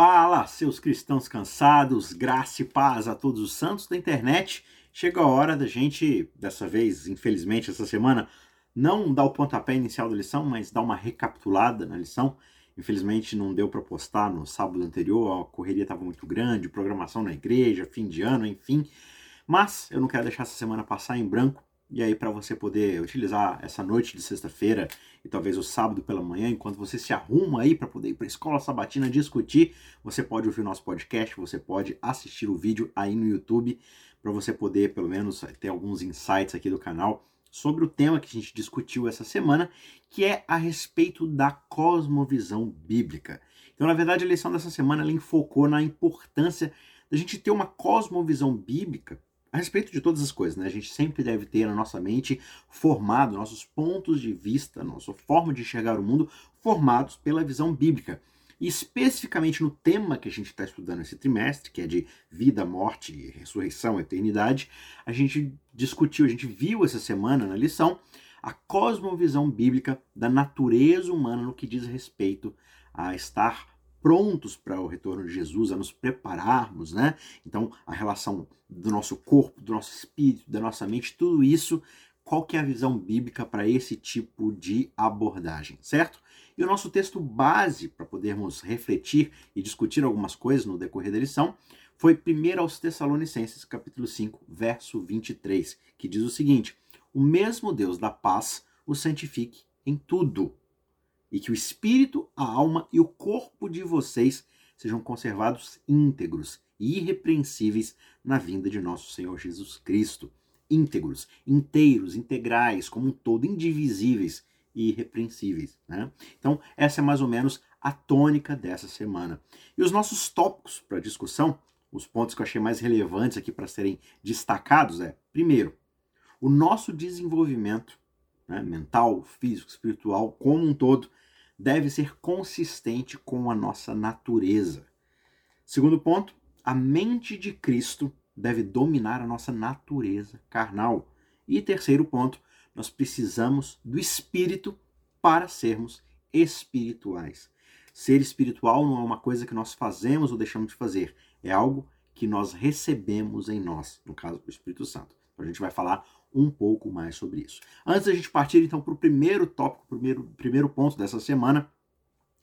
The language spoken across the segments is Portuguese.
Fala, seus cristãos cansados, graça e paz a todos os santos da internet. Chega a hora da gente, dessa vez, infelizmente, essa semana, não dar o pontapé inicial da lição, mas dar uma recapitulada na lição. Infelizmente não deu para postar no sábado anterior, a correria estava muito grande, programação na igreja, fim de ano, enfim. Mas eu não quero deixar essa semana passar em branco e aí, para você poder utilizar essa noite de sexta-feira e talvez o sábado pela manhã, enquanto você se arruma aí para poder ir para a escola sabatina discutir, você pode ouvir o nosso podcast, você pode assistir o vídeo aí no YouTube, para você poder, pelo menos, ter alguns insights aqui do canal sobre o tema que a gente discutiu essa semana, que é a respeito da cosmovisão bíblica. Então, na verdade, a lição dessa semana ela enfocou na importância da gente ter uma cosmovisão bíblica a respeito de todas as coisas, né? A gente sempre deve ter na nossa mente formado nossos pontos de vista, nossa forma de enxergar o mundo formados pela visão bíblica. E especificamente no tema que a gente está estudando esse trimestre, que é de vida, morte, ressurreição, eternidade, a gente discutiu, a gente viu essa semana na lição a cosmovisão bíblica da natureza humana no que diz respeito a estar prontos para o retorno de Jesus, a nos prepararmos, né? Então, a relação do nosso corpo, do nosso espírito, da nossa mente, tudo isso, qual que é a visão bíblica para esse tipo de abordagem, certo? E o nosso texto base para podermos refletir e discutir algumas coisas no decorrer da lição foi 1 aos Tessalonicenses, capítulo 5, verso 23, que diz o seguinte: O mesmo Deus da paz o santifique em tudo e que o espírito, a alma e o corpo de vocês sejam conservados íntegros e irrepreensíveis na vinda de nosso Senhor Jesus Cristo. Íntegros, inteiros, integrais, como um todo, indivisíveis e irrepreensíveis. Né? Então, essa é mais ou menos a tônica dessa semana. E os nossos tópicos para discussão, os pontos que eu achei mais relevantes aqui para serem destacados é, primeiro, o nosso desenvolvimento né, mental, físico, espiritual, como um todo, deve ser consistente com a nossa natureza. Segundo ponto, a mente de Cristo deve dominar a nossa natureza carnal. E terceiro ponto, nós precisamos do Espírito para sermos espirituais. Ser espiritual não é uma coisa que nós fazemos ou deixamos de fazer, é algo que nós recebemos em nós, no caso, o Espírito Santo. Então a gente vai falar um pouco mais sobre isso. Antes da gente partir então para o primeiro tópico, primeiro, primeiro ponto dessa semana,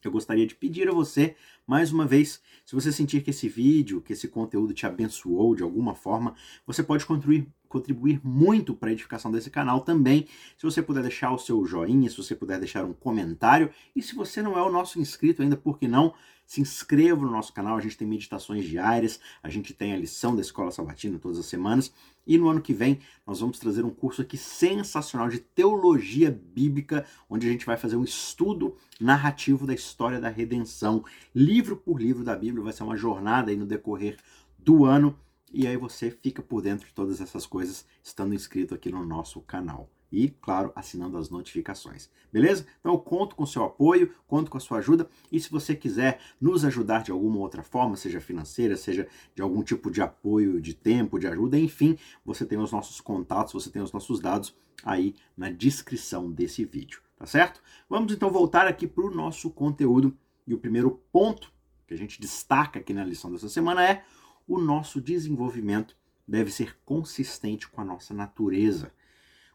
eu gostaria de pedir a você, mais uma vez, se você sentir que esse vídeo, que esse conteúdo te abençoou de alguma forma, você pode contribuir, contribuir muito para a edificação desse canal também. Se você puder deixar o seu joinha, se você puder deixar um comentário, e se você não é o nosso inscrito ainda, por que não? Se inscreva no nosso canal, a gente tem meditações diárias, a gente tem a lição da Escola Sabatina todas as semanas. E no ano que vem nós vamos trazer um curso aqui sensacional de teologia bíblica, onde a gente vai fazer um estudo narrativo da história da redenção, livro por livro da Bíblia. Vai ser uma jornada aí no decorrer do ano. E aí você fica por dentro de todas essas coisas estando inscrito aqui no nosso canal e, claro, assinando as notificações. Beleza? Então eu conto com seu apoio, conto com a sua ajuda e se você quiser nos ajudar de alguma outra forma, seja financeira, seja de algum tipo de apoio, de tempo, de ajuda, enfim, você tem os nossos contatos, você tem os nossos dados aí na descrição desse vídeo, tá certo? Vamos então voltar aqui para o nosso conteúdo e o primeiro ponto que a gente destaca aqui na lição dessa semana é o nosso desenvolvimento deve ser consistente com a nossa natureza.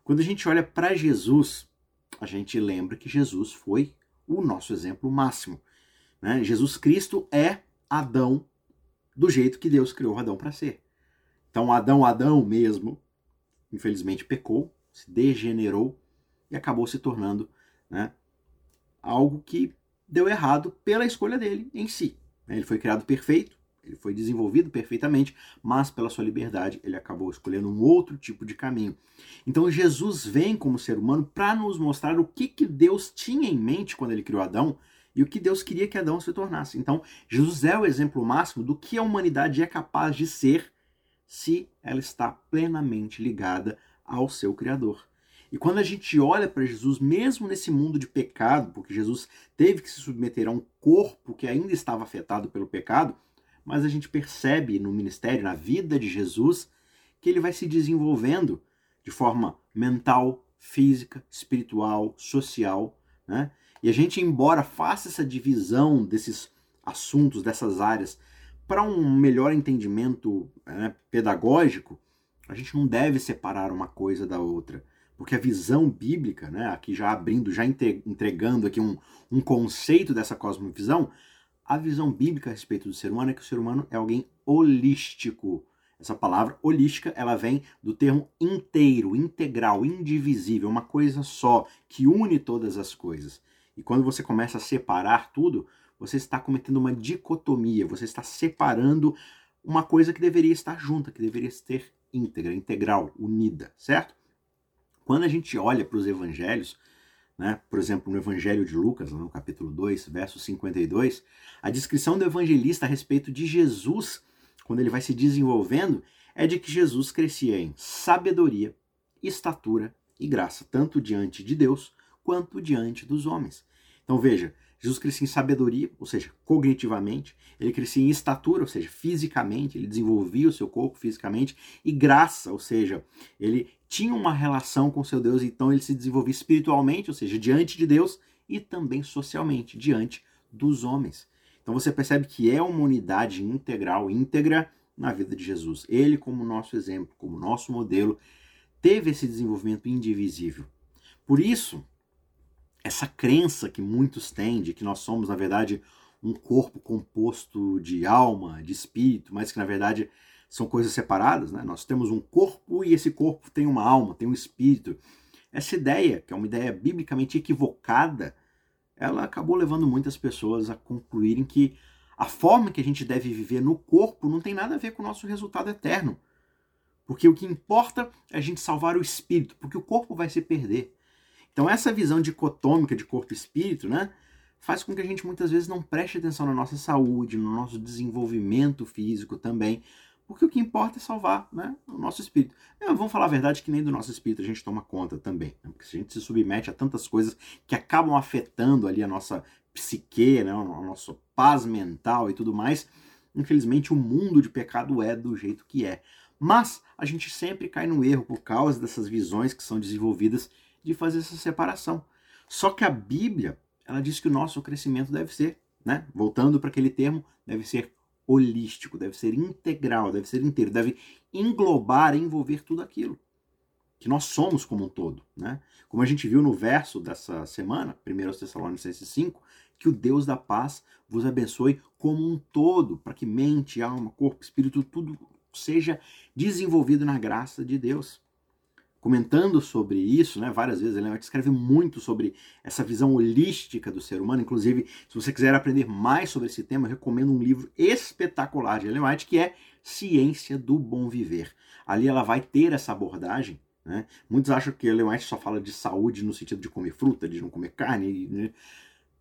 Quando a gente olha para Jesus, a gente lembra que Jesus foi o nosso exemplo máximo. Né? Jesus Cristo é Adão do jeito que Deus criou Adão para ser. Então, Adão, Adão mesmo, infelizmente pecou, se degenerou e acabou se tornando né, algo que deu errado pela escolha dele em si. Ele foi criado perfeito, ele foi desenvolvido perfeitamente, mas pela sua liberdade ele acabou escolhendo um outro tipo de caminho. Então Jesus vem como ser humano para nos mostrar o que, que Deus tinha em mente quando ele criou Adão e o que Deus queria que Adão se tornasse. Então Jesus é o exemplo máximo do que a humanidade é capaz de ser se ela está plenamente ligada ao seu Criador. E quando a gente olha para Jesus, mesmo nesse mundo de pecado, porque Jesus teve que se submeter a um corpo que ainda estava afetado pelo pecado, mas a gente percebe no ministério, na vida de Jesus, que ele vai se desenvolvendo de forma mental, física, espiritual, social, né? E a gente, embora faça essa divisão desses assuntos, dessas áreas, para um melhor entendimento né, pedagógico, a gente não deve separar uma coisa da outra. Porque a visão bíblica, né, aqui já abrindo, já entregando aqui um, um conceito dessa cosmovisão, a visão bíblica a respeito do ser humano é que o ser humano é alguém holístico. Essa palavra holística, ela vem do termo inteiro, integral, indivisível, uma coisa só, que une todas as coisas. E quando você começa a separar tudo, você está cometendo uma dicotomia, você está separando uma coisa que deveria estar junta, que deveria ser íntegra, integral, unida, certo? Quando a gente olha para os evangelhos, né, por exemplo, no Evangelho de Lucas, no capítulo 2, verso 52, a descrição do evangelista a respeito de Jesus quando ele vai se desenvolvendo, é de que Jesus crescia em sabedoria, estatura e graça, tanto diante de Deus quanto diante dos homens. Então veja, Jesus crescia em sabedoria, ou seja, cognitivamente, ele crescia em estatura, ou seja, fisicamente, ele desenvolvia o seu corpo fisicamente, e graça, ou seja, ele tinha uma relação com seu Deus, então ele se desenvolvia espiritualmente, ou seja, diante de Deus, e também socialmente, diante dos homens. Então você percebe que é uma unidade integral, íntegra na vida de Jesus. Ele, como nosso exemplo, como nosso modelo, teve esse desenvolvimento indivisível. Por isso, essa crença que muitos têm de que nós somos, na verdade, um corpo composto de alma, de espírito, mas que na verdade são coisas separadas, né? Nós temos um corpo e esse corpo tem uma alma, tem um espírito. Essa ideia, que é uma ideia biblicamente equivocada, ela acabou levando muitas pessoas a concluírem que a forma que a gente deve viver no corpo não tem nada a ver com o nosso resultado eterno. Porque o que importa é a gente salvar o espírito, porque o corpo vai se perder. Então essa visão dicotômica de corpo e espírito, né, faz com que a gente muitas vezes não preste atenção na nossa saúde, no nosso desenvolvimento físico também, porque o que importa é salvar né, o nosso espírito. É, vamos falar a verdade que nem do nosso espírito a gente toma conta também. Né? Porque se a gente se submete a tantas coisas que acabam afetando ali a nossa psique, né, o nosso paz mental e tudo mais, infelizmente o mundo de pecado é do jeito que é. Mas a gente sempre cai no erro por causa dessas visões que são desenvolvidas de fazer essa separação. Só que a Bíblia, ela diz que o nosso crescimento deve ser, né, voltando para aquele termo, deve ser holístico, deve ser integral, deve ser inteiro, deve englobar, envolver tudo aquilo que nós somos como um todo, né? Como a gente viu no verso dessa semana, 1 Tessalonicenses 5, que o Deus da paz vos abençoe como um todo, para que mente, alma, corpo, espírito, tudo seja desenvolvido na graça de Deus comentando sobre isso, né, várias vezes, White escreve muito sobre essa visão holística do ser humano. Inclusive, se você quiser aprender mais sobre esse tema, eu recomendo um livro espetacular de Ellen White que é Ciência do Bom Viver. Ali ela vai ter essa abordagem. Né? Muitos acham que Ellen White só fala de saúde no sentido de comer fruta, de não comer carne. Né?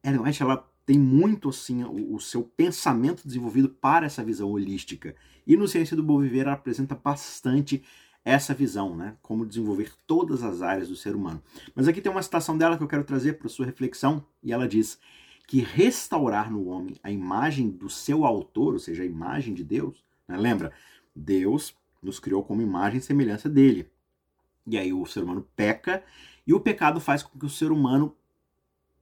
Ellen White ela tem muito assim o, o seu pensamento desenvolvido para essa visão holística. E no Ciência do Bom Viver ela apresenta bastante essa visão, né? Como desenvolver todas as áreas do ser humano. Mas aqui tem uma citação dela que eu quero trazer para sua reflexão, e ela diz que restaurar no homem a imagem do seu autor, ou seja, a imagem de Deus, né? lembra? Deus nos criou como imagem e semelhança dele. E aí o ser humano peca, e o pecado faz com que o ser humano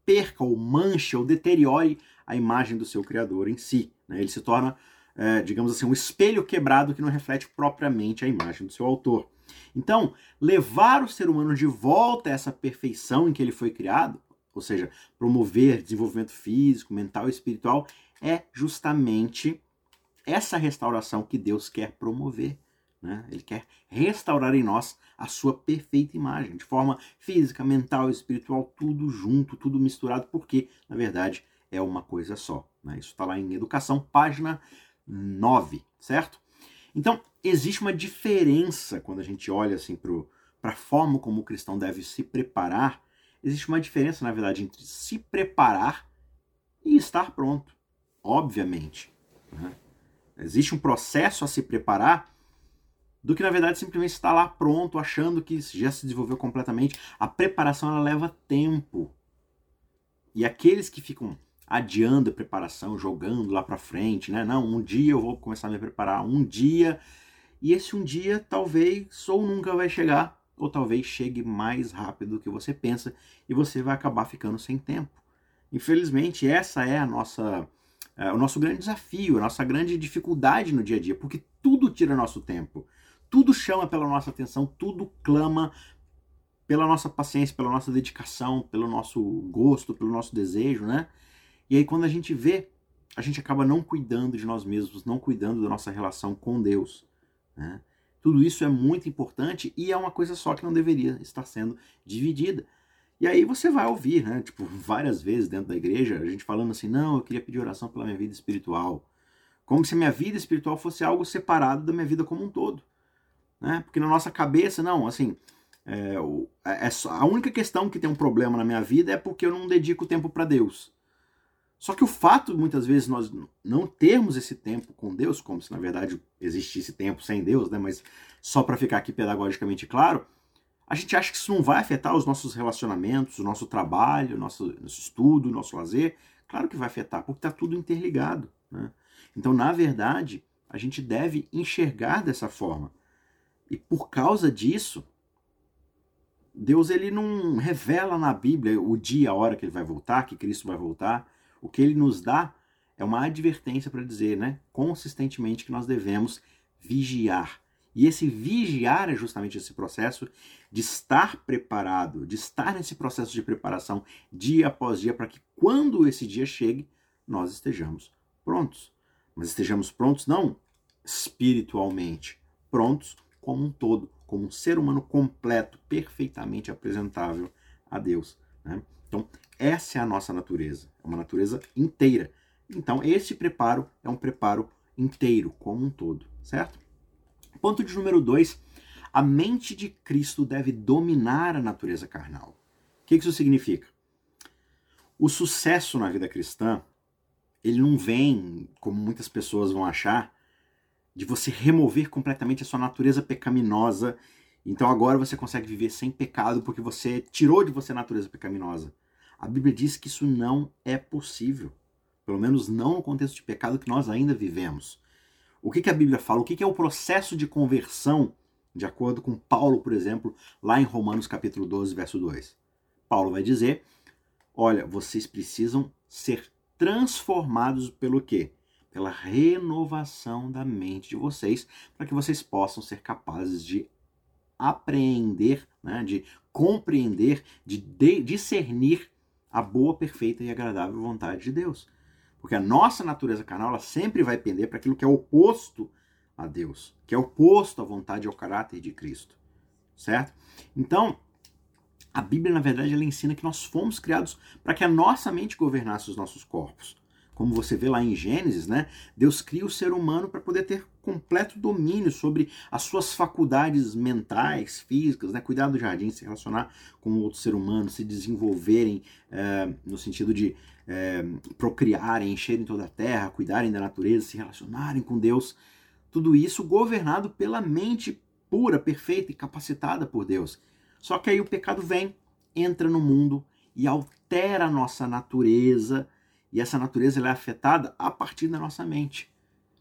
perca ou manche ou deteriore a imagem do seu Criador em si. Né? Ele se torna é, digamos assim, um espelho quebrado que não reflete propriamente a imagem do seu autor. Então, levar o ser humano de volta a essa perfeição em que ele foi criado, ou seja, promover desenvolvimento físico, mental e espiritual, é justamente essa restauração que Deus quer promover. Né? Ele quer restaurar em nós a sua perfeita imagem, de forma física, mental espiritual, tudo junto, tudo misturado, porque, na verdade, é uma coisa só. Né? Isso está lá em Educação, página 9, certo? Então, existe uma diferença quando a gente olha assim para a forma como o cristão deve se preparar. Existe uma diferença, na verdade, entre se preparar e estar pronto, obviamente. Né? Existe um processo a se preparar do que, na verdade, simplesmente estar lá pronto, achando que já se desenvolveu completamente. A preparação ela leva tempo. E aqueles que ficam adiando a preparação, jogando lá para frente, né? Não, um dia eu vou começar a me preparar, um dia, e esse um dia talvez ou nunca vai chegar, ou talvez chegue mais rápido do que você pensa e você vai acabar ficando sem tempo. Infelizmente, essa é a nossa é, o nosso grande desafio, a nossa grande dificuldade no dia a dia, porque tudo tira nosso tempo, tudo chama pela nossa atenção, tudo clama pela nossa paciência, pela nossa dedicação, pelo nosso gosto, pelo nosso desejo, né? E aí quando a gente vê, a gente acaba não cuidando de nós mesmos, não cuidando da nossa relação com Deus, né? Tudo isso é muito importante e é uma coisa só que não deveria estar sendo dividida. E aí você vai ouvir, né? Tipo, várias vezes dentro da igreja, a gente falando assim, não, eu queria pedir oração pela minha vida espiritual. Como se a minha vida espiritual fosse algo separado da minha vida como um todo. Né? Porque na nossa cabeça, não, assim, é, é, é a única questão que tem um problema na minha vida é porque eu não dedico tempo para Deus. Só que o fato, muitas vezes, nós não termos esse tempo com Deus, como se na verdade existisse tempo sem Deus, né? mas só para ficar aqui pedagogicamente claro, a gente acha que isso não vai afetar os nossos relacionamentos, o nosso trabalho, o nosso, nosso estudo, o nosso lazer. Claro que vai afetar, porque está tudo interligado. Né? Então, na verdade, a gente deve enxergar dessa forma. E por causa disso, Deus ele não revela na Bíblia o dia, a hora que ele vai voltar, que Cristo vai voltar. O que ele nos dá é uma advertência para dizer, né, consistentemente que nós devemos vigiar e esse vigiar é justamente esse processo de estar preparado, de estar nesse processo de preparação dia após dia, para que quando esse dia chegue, nós estejamos prontos. Mas estejamos prontos não espiritualmente, prontos como um todo, como um ser humano completo, perfeitamente apresentável a Deus. Né? Então, essa é a nossa natureza, é uma natureza inteira. Então, esse preparo é um preparo inteiro, como um todo, certo? Ponto de número dois, a mente de Cristo deve dominar a natureza carnal. O que isso significa? O sucesso na vida cristã, ele não vem, como muitas pessoas vão achar, de você remover completamente a sua natureza pecaminosa. Então agora você consegue viver sem pecado porque você tirou de você a natureza pecaminosa. A Bíblia diz que isso não é possível. Pelo menos não no contexto de pecado que nós ainda vivemos. O que, que a Bíblia fala? O que, que é o processo de conversão, de acordo com Paulo, por exemplo, lá em Romanos capítulo 12, verso 2? Paulo vai dizer: olha, vocês precisam ser transformados pelo quê? Pela renovação da mente de vocês, para que vocês possam ser capazes de apreender, né, de compreender, de discernir a boa, perfeita e agradável vontade de Deus. Porque a nossa natureza carnal ela sempre vai pender para aquilo que é oposto a Deus, que é oposto à vontade e ao caráter de Cristo. Certo? Então, a Bíblia, na verdade, ela ensina que nós fomos criados para que a nossa mente governasse os nossos corpos. Como você vê lá em Gênesis, né? Deus cria o ser humano para poder ter completo domínio sobre as suas faculdades mentais, físicas, né? cuidar do jardim, se relacionar com outro ser humano, se desenvolverem é, no sentido de é, procriarem, encherem toda a terra, cuidarem da natureza, se relacionarem com Deus. Tudo isso governado pela mente pura, perfeita e capacitada por Deus. Só que aí o pecado vem, entra no mundo e altera a nossa natureza, e essa natureza é afetada a partir da nossa mente.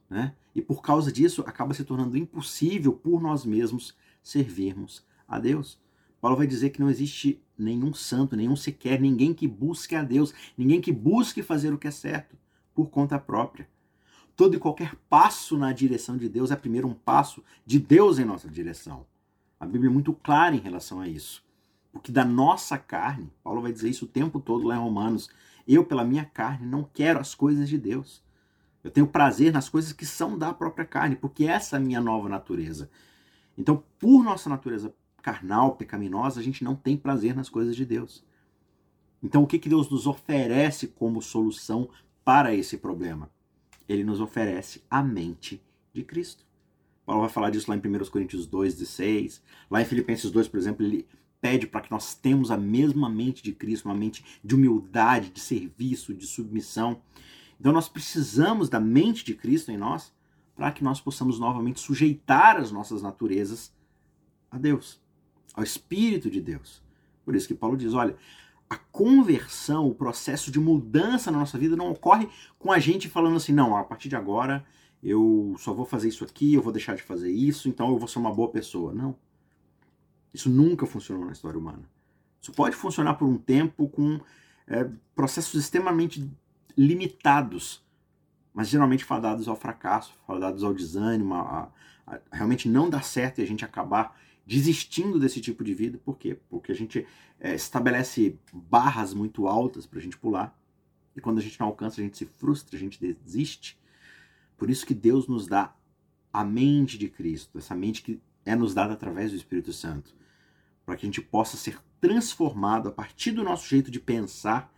Né? E por causa disso, acaba se tornando impossível por nós mesmos servirmos a Deus. Paulo vai dizer que não existe nenhum santo, nenhum sequer, ninguém que busque a Deus, ninguém que busque fazer o que é certo por conta própria. Todo e qualquer passo na direção de Deus é primeiro um passo de Deus em nossa direção. A Bíblia é muito clara em relação a isso. Porque da nossa carne, Paulo vai dizer isso o tempo todo lá em Romanos, eu pela minha carne não quero as coisas de Deus. Eu tenho prazer nas coisas que são da própria carne, porque essa é a minha nova natureza. Então, por nossa natureza carnal, pecaminosa, a gente não tem prazer nas coisas de Deus. Então, o que, que Deus nos oferece como solução para esse problema? Ele nos oferece a mente de Cristo. Paulo vai falar disso lá em 1 Coríntios 2, 16. Lá em Filipenses 2, por exemplo, ele pede para que nós tenhamos a mesma mente de Cristo, uma mente de humildade, de serviço, de submissão. Então nós precisamos da mente de Cristo em nós para que nós possamos novamente sujeitar as nossas naturezas a Deus ao Espírito de Deus. Por isso que Paulo diz: olha, a conversão, o processo de mudança na nossa vida não ocorre com a gente falando assim, não, a partir de agora eu só vou fazer isso aqui, eu vou deixar de fazer isso, então eu vou ser uma boa pessoa. Não. Isso nunca funcionou na história humana. Isso pode funcionar por um tempo com é, processos extremamente limitados, mas geralmente fadados ao fracasso, fadados ao desânimo, a, a, a realmente não dar certo e a gente acabar desistindo desse tipo de vida. Por quê? Porque a gente é, estabelece barras muito altas para a gente pular e quando a gente não alcança, a gente se frustra, a gente desiste. Por isso que Deus nos dá a mente de Cristo, essa mente que é nos dada através do Espírito Santo, para que a gente possa ser transformado a partir do nosso jeito de pensar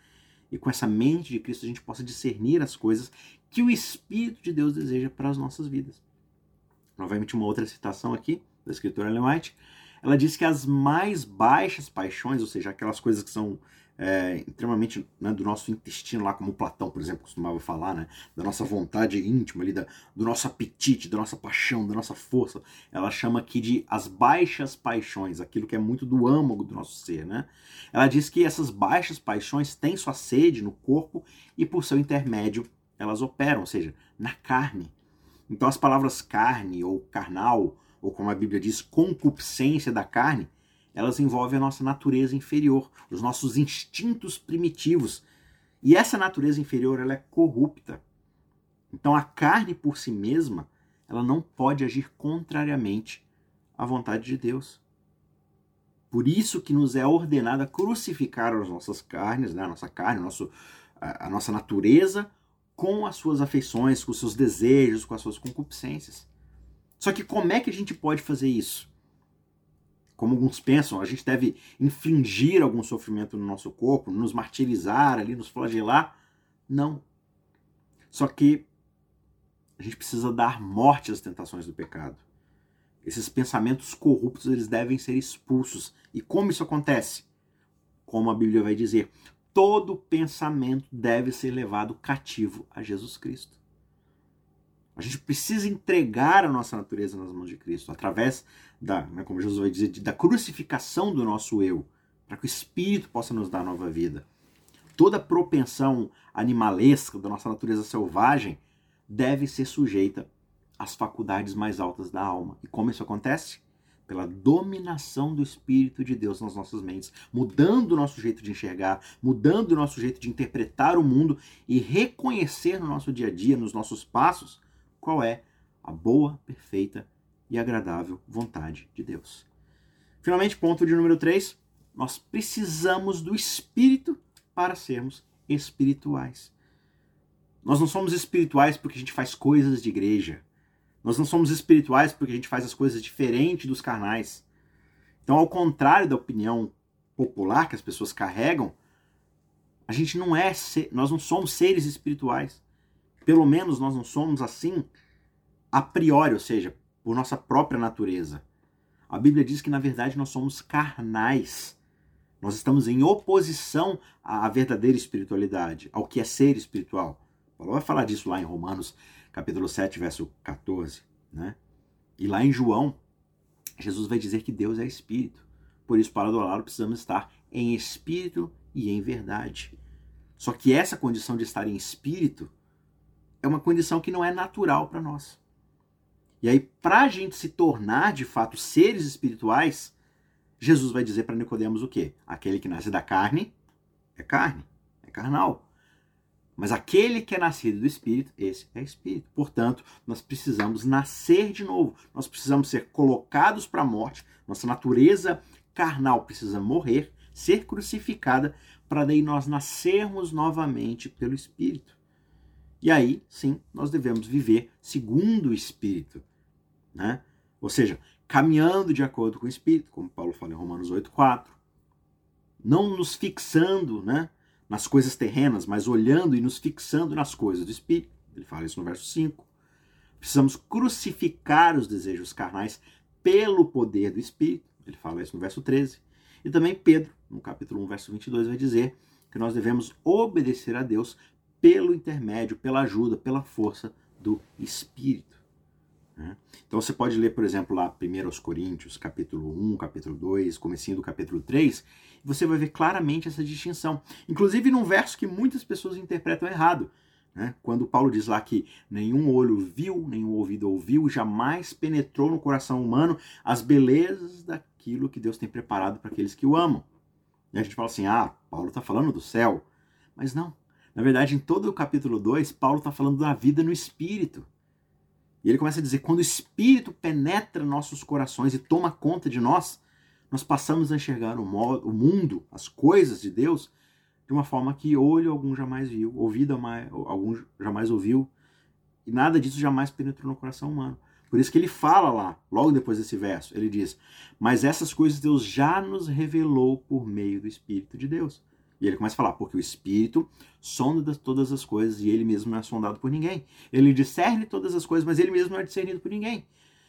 e com essa mente de Cristo a gente possa discernir as coisas que o Espírito de Deus deseja para as nossas vidas. Novamente, uma outra citação aqui da escritora Ellen White. Ela diz que as mais baixas paixões, ou seja, aquelas coisas que são é, extremamente né, do nosso intestino, lá como Platão, por exemplo, costumava falar, né, da nossa vontade íntima, ali, da, do nosso apetite, da nossa paixão, da nossa força. Ela chama aqui de as baixas paixões, aquilo que é muito do âmago do nosso ser. Né? Ela diz que essas baixas paixões têm sua sede no corpo e, por seu intermédio, elas operam, ou seja, na carne. Então, as palavras carne ou carnal, ou como a Bíblia diz, concupiscência da carne, elas envolvem a nossa natureza inferior, os nossos instintos primitivos. E essa natureza inferior ela é corrupta. Então a carne por si mesma, ela não pode agir contrariamente à vontade de Deus. Por isso que nos é ordenado crucificar as nossas carnes, né? a nossa carne, nosso, a, a nossa natureza, com as suas afeições, com os seus desejos, com as suas concupiscências. Só que como é que a gente pode fazer isso? Como alguns pensam, a gente deve infligir algum sofrimento no nosso corpo, nos martirizar ali, nos flagelar. Não. Só que a gente precisa dar morte às tentações do pecado. Esses pensamentos corruptos, eles devem ser expulsos. E como isso acontece? Como a Bíblia vai dizer, todo pensamento deve ser levado cativo a Jesus Cristo. A gente precisa entregar a nossa natureza nas mãos de Cristo, através da, né, como Jesus vai dizer, da crucificação do nosso eu, para que o Espírito possa nos dar nova vida. Toda propensão animalesca da nossa natureza selvagem deve ser sujeita às faculdades mais altas da alma. E como isso acontece? Pela dominação do Espírito de Deus nas nossas mentes, mudando o nosso jeito de enxergar, mudando o nosso jeito de interpretar o mundo e reconhecer no nosso dia a dia, nos nossos passos, qual é a boa, perfeita e agradável vontade de Deus. Finalmente, ponto de número 3, nós precisamos do Espírito para sermos espirituais. Nós não somos espirituais porque a gente faz coisas de igreja. Nós não somos espirituais porque a gente faz as coisas diferente dos carnais. Então, ao contrário da opinião popular que as pessoas carregam, a gente não é, nós não somos seres espirituais. Pelo menos nós não somos assim a priori, ou seja, por nossa própria natureza. A Bíblia diz que na verdade nós somos carnais. Nós estamos em oposição à verdadeira espiritualidade, ao que é ser espiritual. Paulo vai falar disso lá em Romanos, capítulo 7, verso 14, né? E lá em João, Jesus vai dizer que Deus é espírito. Por isso, para adorar, precisamos estar em espírito e em verdade. Só que essa condição de estar em espírito é uma condição que não é natural para nós. E aí, para a gente se tornar de fato seres espirituais, Jesus vai dizer para Nicodemos o quê? Aquele que nasce da carne é carne, é carnal. Mas aquele que é nascido do Espírito, esse é Espírito. Portanto, nós precisamos nascer de novo. Nós precisamos ser colocados para a morte. Nossa natureza carnal precisa morrer, ser crucificada, para daí nós nascermos novamente pelo Espírito. E aí, sim, nós devemos viver segundo o Espírito. Né? Ou seja, caminhando de acordo com o Espírito, como Paulo fala em Romanos 8,4. Não nos fixando né, nas coisas terrenas, mas olhando e nos fixando nas coisas do Espírito. Ele fala isso no verso 5. Precisamos crucificar os desejos carnais pelo poder do Espírito. Ele fala isso no verso 13. E também Pedro, no capítulo 1, verso 22, vai dizer que nós devemos obedecer a Deus pelo intermédio, pela ajuda, pela força do Espírito. Né? Então você pode ler, por exemplo, lá 1 Coríntios, capítulo 1, capítulo 2, comecinho do capítulo 3, e você vai ver claramente essa distinção. Inclusive num verso que muitas pessoas interpretam errado. Né? Quando Paulo diz lá que nenhum olho viu, nenhum ouvido ouviu, jamais penetrou no coração humano as belezas daquilo que Deus tem preparado para aqueles que o amam. E a gente fala assim, ah, Paulo está falando do céu. Mas não, Na verdade, em todo o capítulo 2, Paulo está falando da vida no Espírito. E ele começa a dizer: quando o Espírito penetra nossos corações e toma conta de nós, nós passamos a enxergar o, modo, o mundo, as coisas de Deus, de uma forma que olho algum jamais viu, ouvido algum jamais ouviu, e nada disso jamais penetrou no coração humano. Por isso que ele fala lá, logo depois desse verso, ele diz: Mas essas coisas Deus já nos revelou por meio do Espírito de Deus. E ele começa a falar, porque o Espírito sonda todas as coisas e ele mesmo não é sondado por ninguém. Ele discerne todas as coisas, mas ele mesmo não é discernido por ninguém.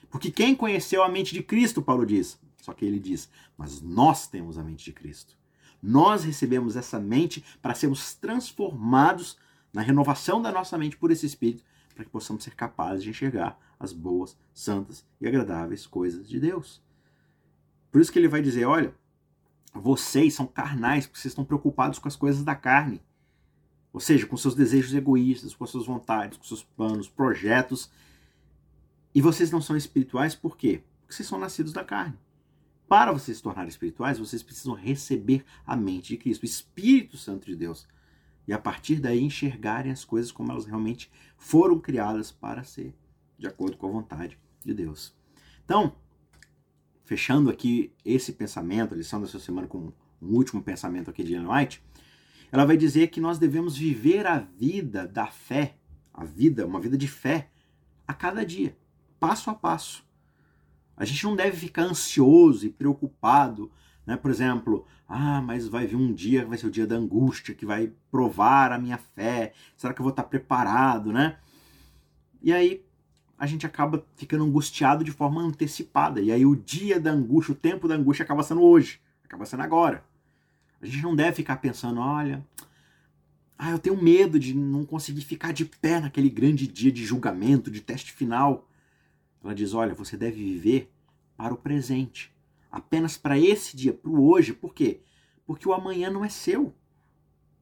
Porque quem conheceu a mente de Cristo, Paulo diz. Só que ele diz, mas nós temos a mente de Cristo. Nós recebemos essa mente para sermos transformados na renovação da nossa mente por esse Espírito, para que possamos ser capazes de enxergar as boas, santas e agradáveis coisas de Deus. Por isso que ele vai dizer: olha, vocês são carnais porque vocês estão preocupados com as coisas da carne. Ou seja, com seus desejos egoístas, com suas vontades, com seus planos, projetos. E vocês não são espirituais por quê? Porque vocês são nascidos da carne. Para vocês se tornarem espirituais, vocês precisam receber a mente de Cristo, o Espírito Santo de Deus. E a partir daí enxergarem as coisas como elas realmente foram criadas para ser, de acordo com a vontade de Deus. Então, fechando aqui esse pensamento, a lição dessa semana com um último pensamento aqui de Ellen White, ela vai dizer que nós devemos viver a vida da fé, a vida, uma vida de fé, a cada dia, passo a passo. A gente não deve ficar ansioso e preocupado, né? Por exemplo, ah, mas vai vir um dia, vai ser o dia da angústia, que vai provar a minha fé. Será que eu vou estar preparado, né? E aí a gente acaba ficando angustiado de forma antecipada. E aí o dia da angústia, o tempo da angústia acaba sendo hoje, acaba sendo agora. A gente não deve ficar pensando, olha, ah, eu tenho medo de não conseguir ficar de pé naquele grande dia de julgamento, de teste final. Ela diz, olha, você deve viver para o presente, apenas para esse dia, para o hoje. Por quê? Porque o amanhã não é seu.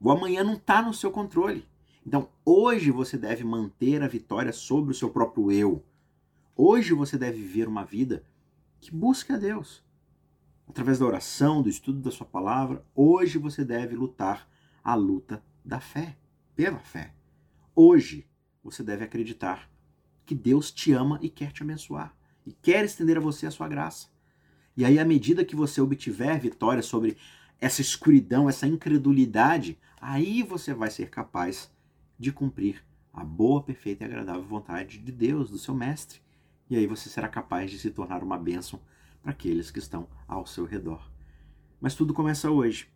O amanhã não está no seu controle. Então, hoje você deve manter a vitória sobre o seu próprio eu. Hoje você deve viver uma vida que busque a Deus. Através da oração, do estudo da sua palavra, hoje você deve lutar a luta da fé, pela fé. Hoje você deve acreditar que Deus te ama e quer te abençoar e quer estender a você a sua graça. E aí, à medida que você obtiver vitória sobre essa escuridão, essa incredulidade, aí você vai ser capaz de cumprir a boa, perfeita e agradável vontade de Deus, do seu Mestre. E aí você será capaz de se tornar uma bênção para aqueles que estão ao seu redor. Mas tudo começa hoje.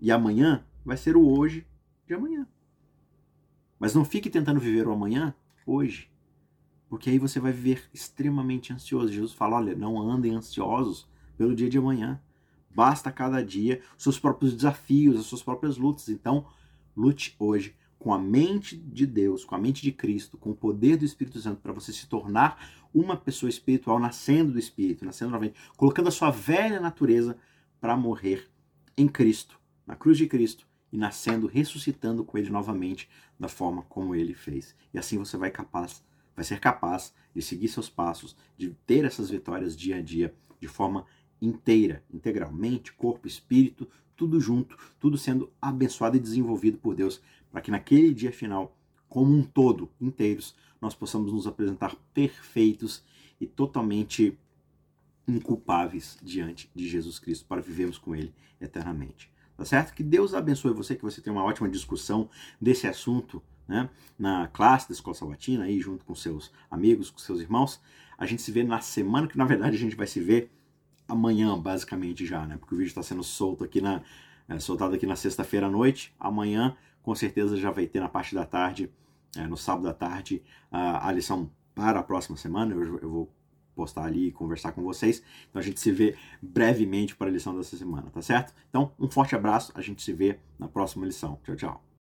E amanhã vai ser o hoje de amanhã. Mas não fique tentando viver o amanhã hoje. Porque aí você vai viver extremamente ansioso. Jesus fala: olha, não andem ansiosos pelo dia de amanhã. Basta cada dia seus próprios desafios, as suas próprias lutas. Então, lute hoje com a mente de Deus, com a mente de Cristo, com o poder do Espírito Santo, para você se tornar uma pessoa espiritual, nascendo do Espírito, nascendo novamente, colocando a sua velha natureza para morrer em Cristo, na cruz de Cristo, e nascendo, ressuscitando com Ele novamente, da forma como Ele fez. E assim você vai capaz, vai ser capaz de seguir seus passos, de ter essas vitórias dia a dia, de forma inteira, integralmente, corpo, espírito, tudo junto, tudo sendo abençoado e desenvolvido por Deus para que naquele dia final, como um todo, inteiros, nós possamos nos apresentar perfeitos e totalmente inculpáveis diante de Jesus Cristo para vivermos com Ele eternamente. Tá certo? Que Deus abençoe você, que você tenha uma ótima discussão desse assunto né, na classe da Escola Sabatina, aí, junto com seus amigos, com seus irmãos. A gente se vê na semana, que na verdade a gente vai se ver amanhã, basicamente já, né? Porque o vídeo está sendo solto aqui na, é, soltado aqui na sexta-feira à noite. Amanhã com certeza já vai ter na parte da tarde, é, no sábado à tarde, a, a lição para a próxima semana. Eu, eu vou postar ali e conversar com vocês. Então a gente se vê brevemente para a lição dessa semana, tá certo? Então, um forte abraço, a gente se vê na próxima lição. Tchau, tchau.